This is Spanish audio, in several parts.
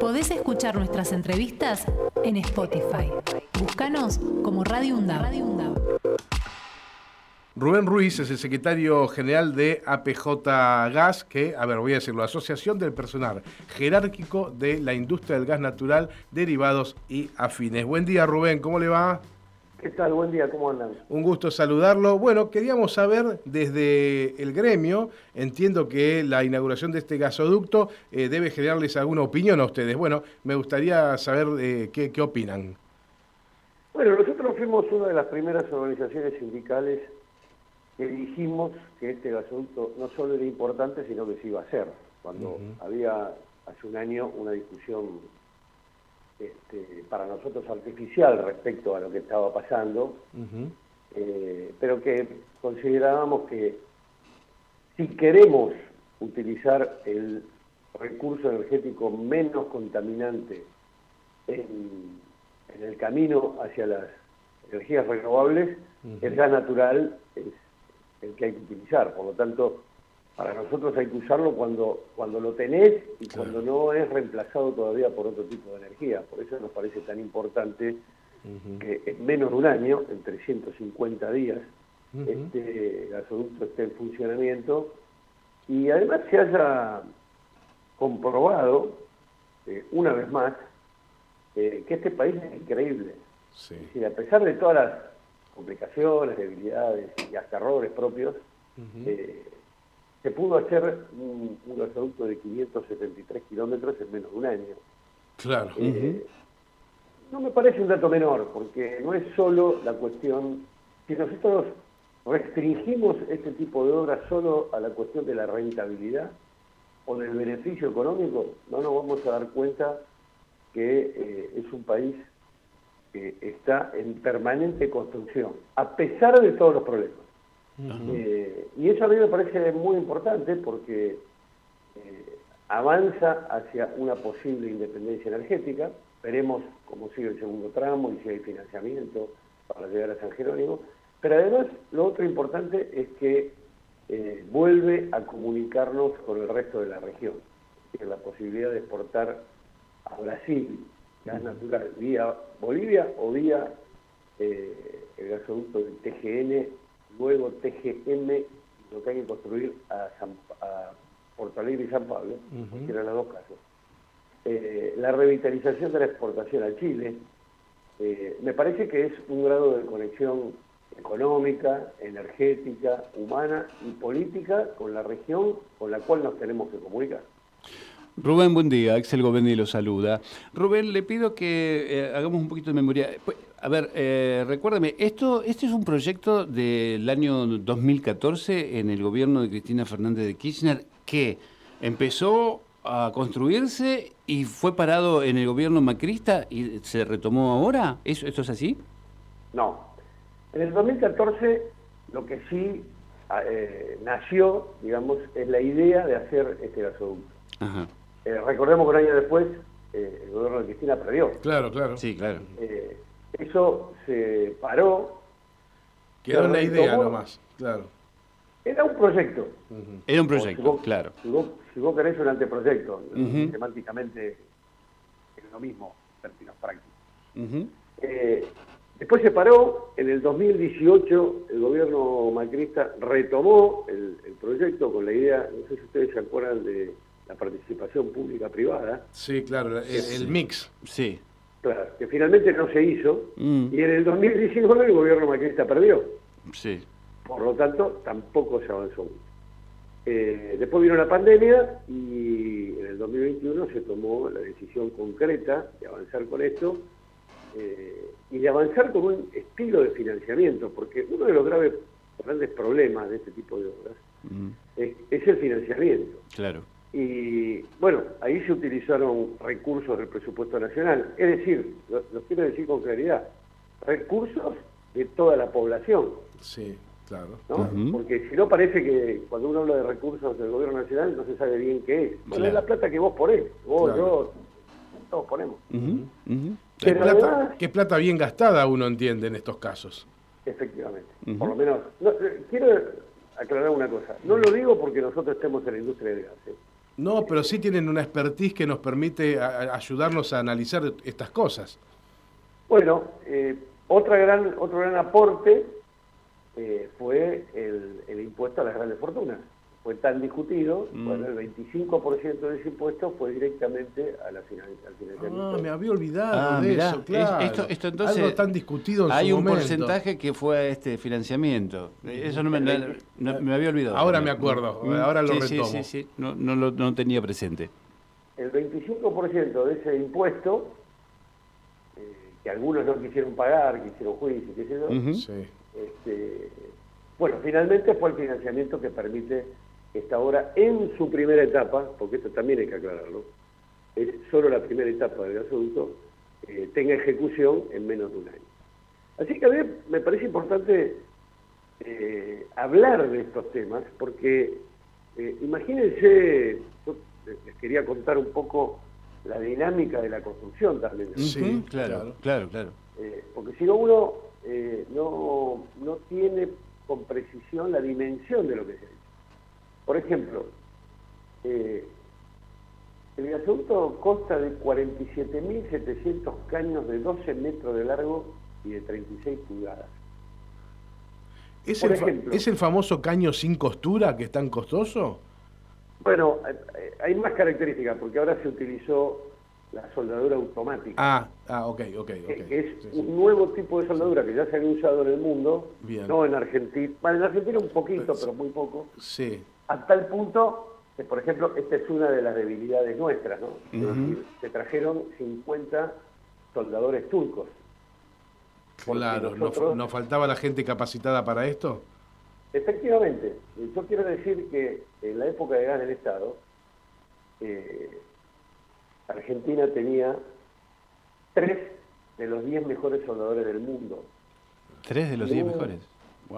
Podés escuchar nuestras entrevistas en Spotify. Búscanos como Radio UNDAB. Rubén Ruiz es el secretario general de APJ Gas, que, a ver, voy a decirlo, Asociación del Personal Jerárquico de la Industria del Gas Natural, Derivados y Afines. Buen día, Rubén, ¿cómo le va? ¿Qué tal? Buen día, ¿cómo andan? Un gusto saludarlo. Bueno, queríamos saber desde el gremio, entiendo que la inauguración de este gasoducto eh, debe generarles alguna opinión a ustedes. Bueno, me gustaría saber eh, qué, qué opinan. Bueno, nosotros fuimos una de las primeras organizaciones sindicales que dijimos que este gasoducto no solo era importante, sino que se iba a hacer. Cuando había hace un año una discusión este, para nosotros artificial respecto a lo que estaba pasando, eh, pero que considerábamos que si queremos utilizar el recurso energético menos contaminante en, el camino hacia las energías renovables, el gas natural es el que hay que utilizar. Por lo tanto, para nosotros hay que usarlo cuando, cuando lo tenés y cuando no es reemplazado todavía por otro tipo de energía. Por eso nos parece tan importante que en menos de un año, en 350 días, este gasoducto esté en funcionamiento y además se haya comprobado, eh, una vez más, eh, que este país es increíble. a pesar de todas las complicaciones, debilidades y hasta errores propios, se pudo hacer un, gasoducto de 573 kilómetros en menos de un año. Claro. Eh, no me parece un dato menor, porque no es solo la cuestión, si nosotros restringimos este tipo de obras solo a la cuestión de la rentabilidad o del beneficio económico, no nos vamos a dar cuenta que eh, es un país que está en permanente construcción, a pesar de todos los problemas. Eh, y eso a mí me parece muy importante porque eh, avanza hacia una posible independencia energética. Veremos cómo sigue el segundo tramo y si hay financiamiento para llegar a San Jerónimo. Pero además, lo otro importante es que eh, vuelve a comunicarnos con el resto de la región. la posibilidad de exportar a Brasil gas natural vía Bolivia o vía el gasoducto del TGN luego TGM, lo que hay que construir a, San, Porto Alegre y San Pablo, que eran los dos casos. Eh, la revitalización de la exportación a Chile, eh, me parece que es un grado de conexión económica, energética, humana y política con la región con la cual nos tenemos que comunicar. Rubén, buen día. Axel Govendi lo saluda. Rubén, le pido que eh, hagamos un poquito de memoria. A ver, eh, recuérdame, esto, este es un proyecto del año 2014 en el gobierno de Cristina Fernández de Kirchner que empezó a construirse y fue parado en el gobierno macrista y se retomó ahora. ¿Eso, ¿Esto es así? No. En el 2014 lo que sí ah, eh, nació, digamos, es la idea de hacer este gasoducto. Ajá. Eh, recordemos que un año después eh, el gobierno de Cristina perdió. Claro, claro. Sí, claro. Eh, eso se paró. Quedó una idea nomás, claro. Era un proyecto. Era un proyecto, claro. Si vos, si vos, querés un anteproyecto, semánticamente es lo mismo, en términos prácticos. después se paró, en el 2018 el gobierno macrista retomó el, el proyecto con la idea, no sé si ustedes se acuerdan de la participación pública-privada. Sí, claro, el, mix. Sí. Claro, que finalmente no se hizo mm. y en el 2019 el gobierno macrista perdió. Sí. Por lo tanto, tampoco se avanzó mucho. Eh, después vino la pandemia y en el 2021 se tomó la decisión concreta de avanzar con esto eh, y de avanzar con un estilo de financiamiento, porque uno de los graves, grandes problemas de este tipo de obras mm. es, es el financiamiento. Claro. Y bueno, ahí se utilizaron recursos del presupuesto nacional. Es decir, lo, quiero decir con claridad, recursos de toda la población. Sí, claro. Porque si no parece que cuando uno habla de recursos del gobierno nacional no se sabe bien qué es. Bueno, es la plata que vos ponés, vos, yo, todos ponemos. plata, qué plata bien gastada uno entiende en estos casos. Efectivamente. Por lo menos, quiero aclarar una cosa. No lo digo porque nosotros estemos en la industria del gas. ¿eh? No, pero sí tienen una expertise que nos permite ayudarnos a analizar estas cosas. Bueno, eh, otra gran, otro gran aporte eh, fue el, impuesto a las grandes fortunas. Fue tan discutido, mm. bueno, el 25% de ese impuesto fue directamente a la al financiamiento. Ah, me había olvidado ah, de eso, claro. Esto, esto entonces, Algo tan discutido en Hay un porcentaje que fue a este financiamiento. Eso no me, me había olvidado. Ahora me acuerdo, mm. ahora lo retomo. Sí, sí, sí, no, no lo no tenía presente. El 25% de ese impuesto que algunos no quisieron pagar, que hicieron juicio, qué sé yo. este, bueno, finalmente fue el financiamiento que permite que esta obra en su primera etapa, porque esto también hay que aclararlo, es solo la primera etapa del asunto, eh, tenga ejecución en menos de un año. Así que a mí me parece importante eh, hablar de estos temas, porque eh, imagínense, yo les quería contar un poco la dinámica de la construcción también. Sí, claro, claro, claro. Eh, porque si no uno eh, no, no tiene con precisión la dimensión de lo que se ha Por ejemplo, eh, el gasoducto consta de 47.700 caños de 12 metros de largo y de 36 pulgadas. ¿Es, el, ¿Es el famoso caño sin costura que es tan costoso? Bueno, eh, hay más características, porque ahora se utilizó la soldadura automática. Ah, ah ok, ok, es un nuevo tipo de soldadura que ya se había usado en el mundo, no en Argentina. Bueno, en Argentina un poquito, pues, pero muy poco. Sí. Hasta el punto que, por ejemplo, esta es una de las debilidades nuestras, ¿no? se trajeron 50 soldadores turcos. Claro, ¿nos faltaba la gente capacitada para esto? Efectivamente, yo quiero decir que en la época de gas del Estado, eh, Argentina tenía tres de los diez mejores soldadores del mundo. ¿Tres de los diez mejores?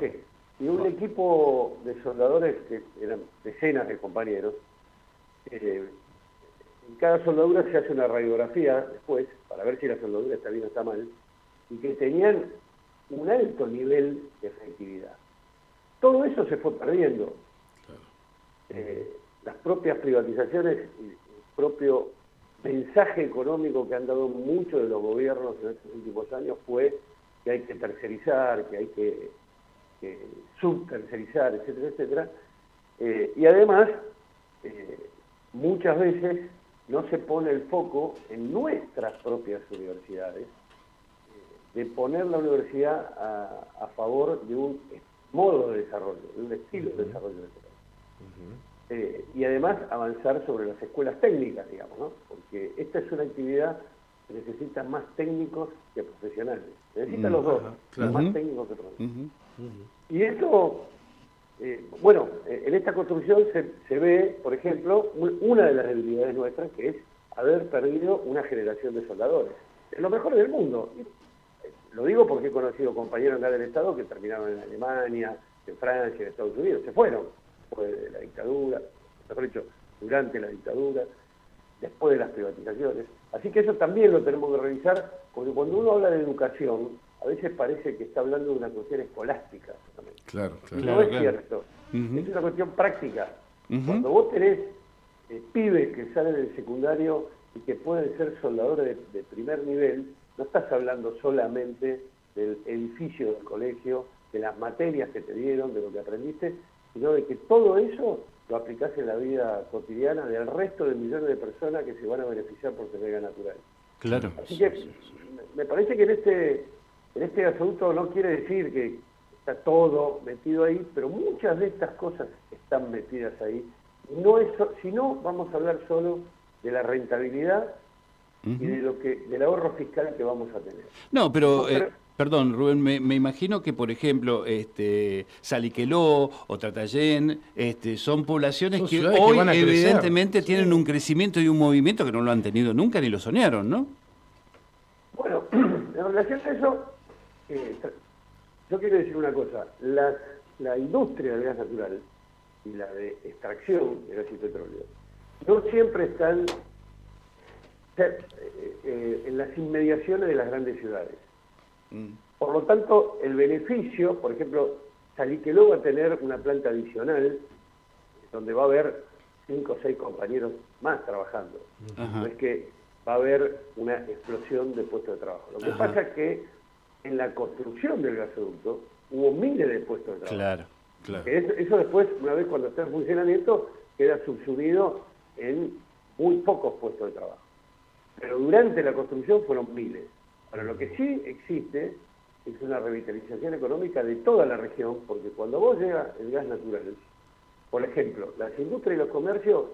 Sí. Y un equipo de soldadores que eran decenas de compañeros. Eh, en cada soldadura se hace una radiografía después para ver si la soldadura está bien o está mal y que tenían un alto nivel de efectividad. Todo eso se fue perdiendo. Eh, las propias privatizaciones y el propio mensaje económico que han dado muchos de los gobiernos en estos últimos años fue que hay que tercerizar, que hay que, subtercerizar, etcétera, etcétera. Eh, y además, eh, muchas veces no se pone el foco en nuestras propias universidades, de poner la universidad a favor de un modo de desarrollo, de un estilo de desarrollo de eh, y además avanzar sobre las escuelas técnicas, digamos, ¿no? porque esta es una actividad que necesita más técnicos que profesionales. Necesita los dos, más técnicos que profesionales. Y esto, eh, bueno, eh, en esta construcción se, ve, por ejemplo, una de las debilidades nuestras, que es haber perdido una generación de soldadores. Es lo mejor del mundo. Lo digo porque he conocido compañeros acá del Estado que terminaron en Alemania, en Francia, en Estados Unidos, se fueron después de la dictadura, mejor dicho, durante la dictadura, después de las privatizaciones. Así que eso también lo tenemos que revisar, porque cuando uno habla de educación, a veces parece que está hablando de una cuestión escolástica. Claro, claro. no es cierto, es una cuestión práctica. Cuando vos tenés eh, pibes que salen del secundario y que pueden ser soldadores de primer nivel, no estás hablando solamente del edificio del colegio, de las materias que te dieron, de lo que aprendiste, sino de que todo eso lo aplicás en la vida cotidiana del resto de millones de personas que se van a beneficiar por tener gas natural. Claro. Así que me parece que en este, en este asunto no quiere decir que está todo metido ahí, pero muchas de estas cosas están metidas ahí. No es, si no, vamos a hablar solo de la rentabilidad y de lo que del ahorro fiscal que vamos a tener. No, pero, eh, perdón, Rubén, me, imagino que por ejemplo, este Saliqueló o Tratayén, este, son poblaciones que hoy evidentemente tienen un crecimiento y un movimiento que no lo han tenido nunca ni lo soñaron, ¿no? Bueno, en relación a eso, yo quiero decir una cosa, la, la industria del gas natural y la de extracción de gas y petróleo no siempre están eh, eh, en las inmediaciones de las grandes ciudades. Mm. Por lo tanto, el beneficio, por ejemplo, Saliqueló va a tener una planta adicional donde va a haber cinco o seis compañeros más trabajando. No es que va a haber una explosión de puestos de trabajo. Lo que pasa es que en la construcción del gasoducto hubo miles de puestos de trabajo. Claro, claro. Eso, después, una vez cuando está en funcionamiento, queda subsumido en muy pocos puestos de trabajo. Pero durante la construcción fueron miles. Ahora, lo que sí existe es una revitalización económica de toda la región, porque cuando vos llega el gas natural, por ejemplo, las industrias y los comercios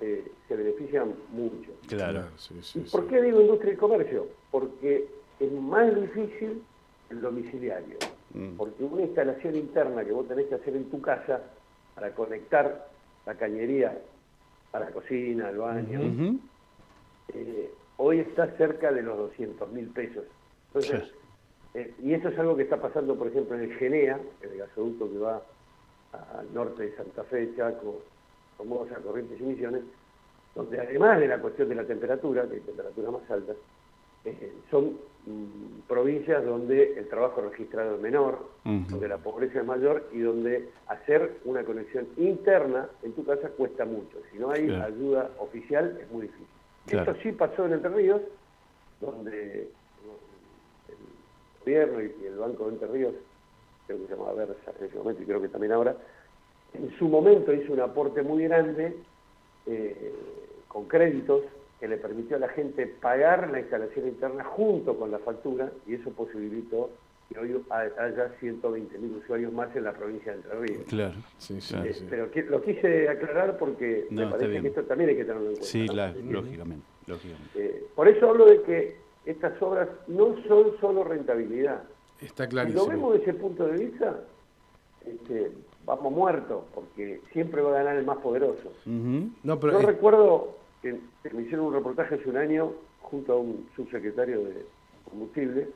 eh, se benefician mucho. Claro, ¿Y por qué digo industria y comercio? Porque es más difícil el domiciliario. Mm. Porque una instalación interna que vos tenés que hacer en tu casa para conectar la cañería a la cocina, al baño, eh, hoy está cerca de los 200 mil pesos. Entonces, eh, y eso es algo que está pasando, por ejemplo, en el Genea, el gasoducto que va al norte de Santa Fe, Chaco, Somoza, Corrientes y Misiones, donde además de la cuestión de la temperatura, que hay temperaturas más altas, eh, son provincias donde el trabajo registrado es menor, donde la pobreza es mayor y donde hacer una conexión interna en tu casa cuesta mucho. Si no hay ayuda oficial es muy difícil. Esto sí pasó en Entre Ríos, donde gobierno y, el Banco de Entre Ríos, creo que se llamaba Versa en ese momento y creo que también ahora, en su momento hizo un aporte muy grande eh, con créditos que le permitió a la gente pagar la instalación interna junto con la factura y eso posibilitó que hoy haya 120.000 usuarios más en la provincia de Entre Ríos. Claro, sí, sí, eh, Pero lo quise aclarar porque me parece que esto también hay que tenerlo en cuenta. Sí, claro, lógicamente. lógicamente. Eh, por eso hablo de que estas obras no son solo rentabilidad. Está clarísimo. Si lo vemos desde ese punto de vista, este, vamos muertos, porque siempre va a ganar el más poderoso. no, pero Yo recuerdo que, me hicieron un reportaje hace un año junto a un subsecretario de combustible,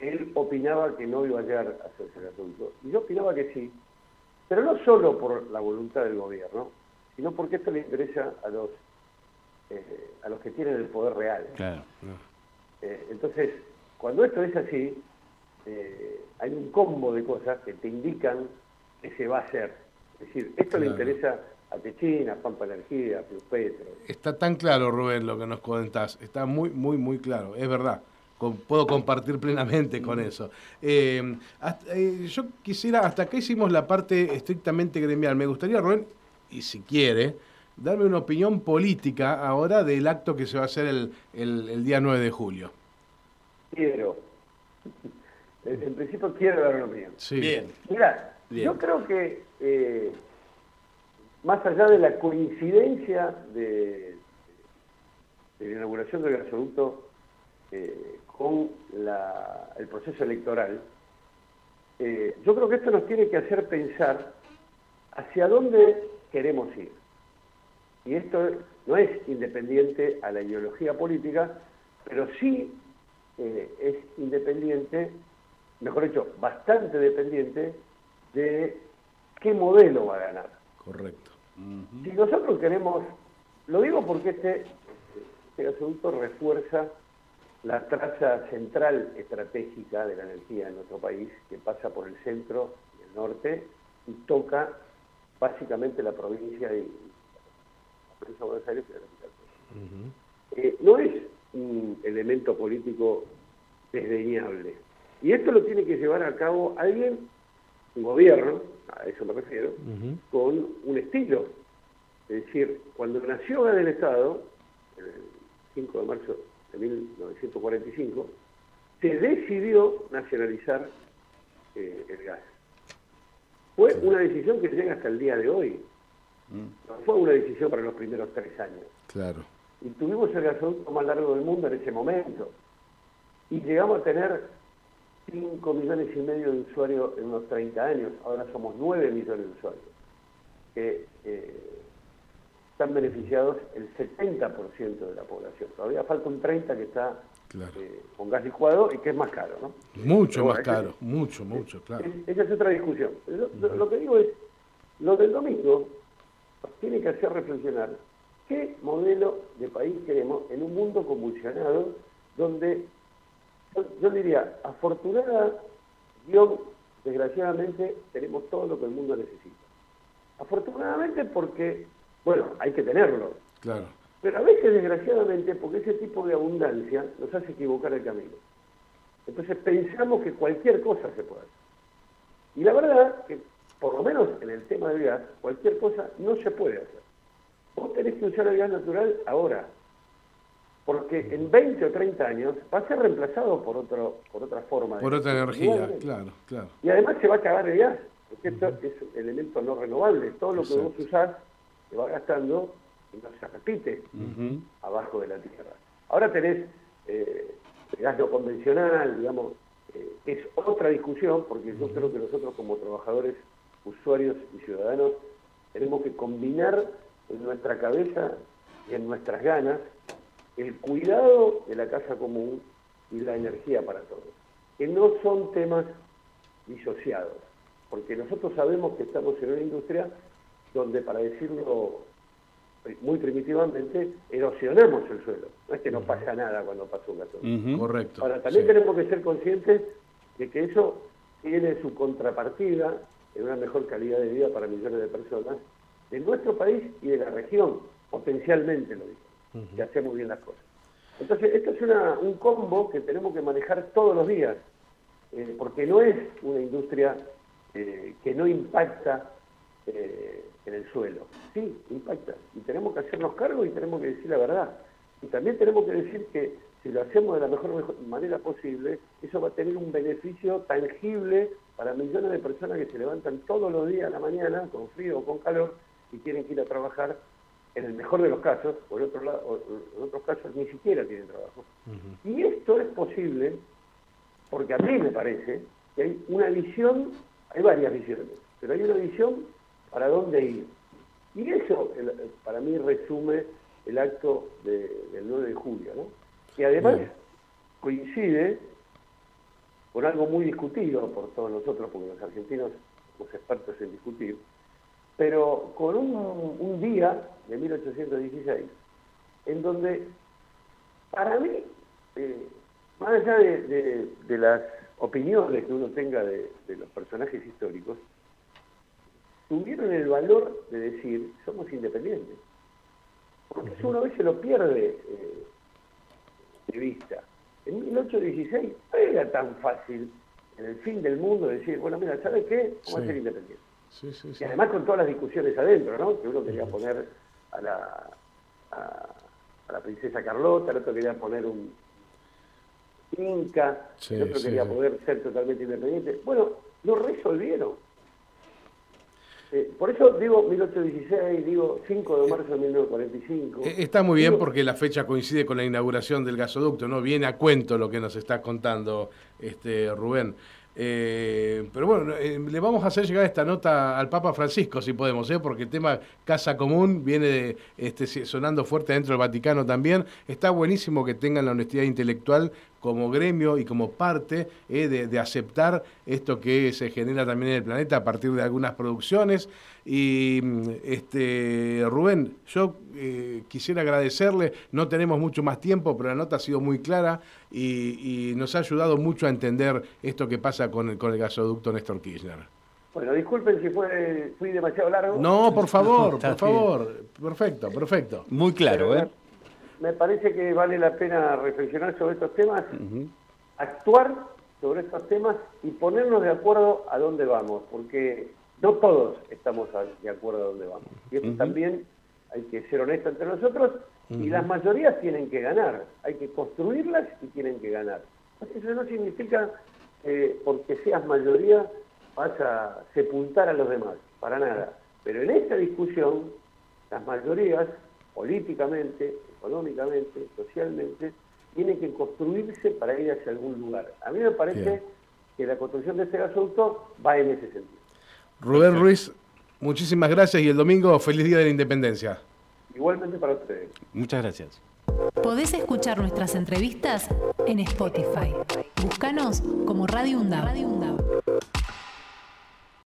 él opinaba que no iba a llegar a hacerse el asunto. Y yo opinaba que sí, pero no solo por la voluntad del gobierno, sino porque esto le interesa a los eh, a los que tienen el poder real. Claro. Eh, entonces, cuando esto es así, eh, hay un combo de cosas que te indican que se va a hacer. Es decir, esto le interesa a Techina, a Pampa Energía, Plus Petro. Está tan claro, Rubén, lo que nos comentás. Está muy, muy, muy claro. Es verdad. puedo compartir plenamente con eso. Eh, yo quisiera, hasta acá hicimos la parte estrictamente gremial. Me gustaría, Rubén, y si quiere, darme una opinión política ahora del acto que se va a hacer el, el, día 9 de julio. Quiero. En principio quiero dar una opinión. Sí. Bien. Mira, yo creo que eh, más allá de la coincidencia de, la inauguración del gasoducto eh, con el proceso electoral, eh, yo creo que esto nos tiene que hacer pensar hacia dónde queremos ir. Y esto no es independiente a la ideología política, pero sí eh, es independiente, mejor dicho, bastante dependiente de qué modelo va a ganar. Correcto. Si nosotros queremos, lo digo porque este, este asunto refuerza la traza central estratégica de la energía en nuestro país, que pasa por el centro y el norte y toca básicamente la provincia y Buenos Aires eh, no es un elemento político desdeñable. Y esto lo tiene que llevar a cabo alguien, un gobierno, a eso me refiero, con un estilo. Es decir, cuando nació Gas del Estado, el 5 de marzo de 1945, se decidió nacionalizar eh, el gas. Fue una decisión que llega hasta el día de hoy. No fue una decisión para los primeros tres años. Claro. Y tuvimos el gasoducto más largo del mundo en ese momento. Y llegamos a tener 5 millones y medio de usuarios en unos 30 años. Ahora somos 9 millones de usuarios. Que eh, están beneficiados el 70% de la población. Todavía falta un 30% que está eh, con gas licuado y que es más caro, ¿no? Mucho más caro, mucho, mucho, claro. esa es otra discusión. Lo que digo es, lo del domingo tiene que hacer reflexionar qué modelo de país queremos en un mundo convulsionado donde yo, diría, afortunada, yo desgraciadamente tenemos todo lo que el mundo necesita. Afortunadamente porque Bueno, hay que tenerlo. Claro. Pero a veces, desgraciadamente, porque ese tipo de abundancia nos hace equivocar el camino. Entonces pensamos que cualquier cosa se puede hacer. Y la verdad que, por lo menos en el tema del gas, cualquier cosa no se puede hacer. Vos tenés que usar el gas natural ahora, porque en 20 o 30 años va a ser reemplazado por otro por otra forma. Por otra energía, claro, claro. Y además se va a acabar el gas, porque esto es un elemento no renovable. Todo lo que vos usás se va gastando y no se repite abajo de la tierra. Ahora tenés eh, el gas no convencional, digamos, eh, es otra discusión, porque yo creo que nosotros como trabajadores, usuarios y ciudadanos tenemos que combinar en nuestra cabeza y en nuestras ganas el cuidado de la casa común y la energía para todos, que no son temas disociados, porque nosotros sabemos que estamos en una industria donde, para decirlo muy primitivamente, erosionamos el suelo. No es que no pasa nada cuando pasa un gato. Correcto. Ahora, también tenemos que ser conscientes de que eso tiene su contrapartida en una mejor calidad de vida para millones de personas de nuestro país y de la región, potencialmente lo digo, que hacemos bien las cosas. Entonces, esto es un combo que tenemos que manejar todos los días, eh, porque no es una industria eh, que no impacta eh, en el suelo. Sí, impacta. Y tenemos que hacernos cargo y tenemos que decir la verdad. Y también tenemos que decir que si lo hacemos de la mejor manera posible, eso va a tener un beneficio tangible para millones de personas que se levantan todos los días a la mañana, con frío o con calor, y tienen que ir a trabajar, en el mejor de los casos, por otro lado, en otros casos ni siquiera tienen trabajo. Y esto es posible porque a mí me parece que hay una visión, hay varias visiones, pero hay una visión para dónde ir. Y eso para mí resume el acto del 9 de julio, ¿no? Y además coincide con algo muy discutido por todos nosotros, porque los argentinos somos expertos en discutir, pero con un, día de 1816, en donde para mí, eh, más allá de, las opiniones que uno tenga de los personajes históricos, tuvieron el valor de decir, somos independientes. Porque eso uno a veces lo pierde eh, de vista. En 1816 no era tan fácil en el fin del mundo decir, bueno, mira, ¿sabes qué? Vamos a ser independientes. y además con todas las discusiones adentro, ¿no? Que uno quería poner a la, a, la princesa Carlota, el otro quería poner un Inca, el otro quería poder ser totalmente independiente. Bueno, lo resolvieron. Eh, por eso digo 1816, digo 5 de marzo de 1945. Eh, está muy bien porque la fecha coincide con la inauguración del gasoducto, ¿no? Viene a cuento lo que nos está contando este Rubén. Eh, pero bueno, le vamos a hacer llegar esta nota al Papa Francisco, si podemos, ¿eh? porque el tema Casa Común viene este, sonando fuerte dentro del Vaticano también. Está buenísimo que tengan la honestidad intelectual como gremio y como parte eh, de, aceptar esto que se genera también en el planeta a partir de algunas producciones. Y este Rubén, yo eh, quisiera agradecerle, no tenemos mucho más tiempo, pero la nota ha sido muy clara y, nos ha ayudado mucho a entender esto que pasa con el, con el gasoducto Néstor Kirchner. Bueno, disculpen si fui demasiado largo. No, por favor, por favor. Perfecto, perfecto. Muy claro, ¿eh? me parece que vale la pena reflexionar sobre estos temas, actuar sobre estos temas y ponernos de acuerdo a dónde vamos, porque no todos estamos de acuerdo a dónde vamos. Y eso también hay que ser honesto entre nosotros y las mayorías tienen que ganar, hay que construirlas y tienen que ganar. Eso no significa que porque seas mayoría vas a sepultar a los demás, para nada. Pero en esta discusión, las mayorías, políticamente, económicamente, socialmente, tiene que construirse para ir hacia algún lugar. A mí me parece que la construcción de este gasoducto va en ese sentido. Rubén Ruiz, muchísimas gracias y el domingo feliz día de la independencia. Igualmente para ustedes. Muchas gracias. Podés escuchar nuestras entrevistas en Spotify. Búscanos como Radio UNDAV.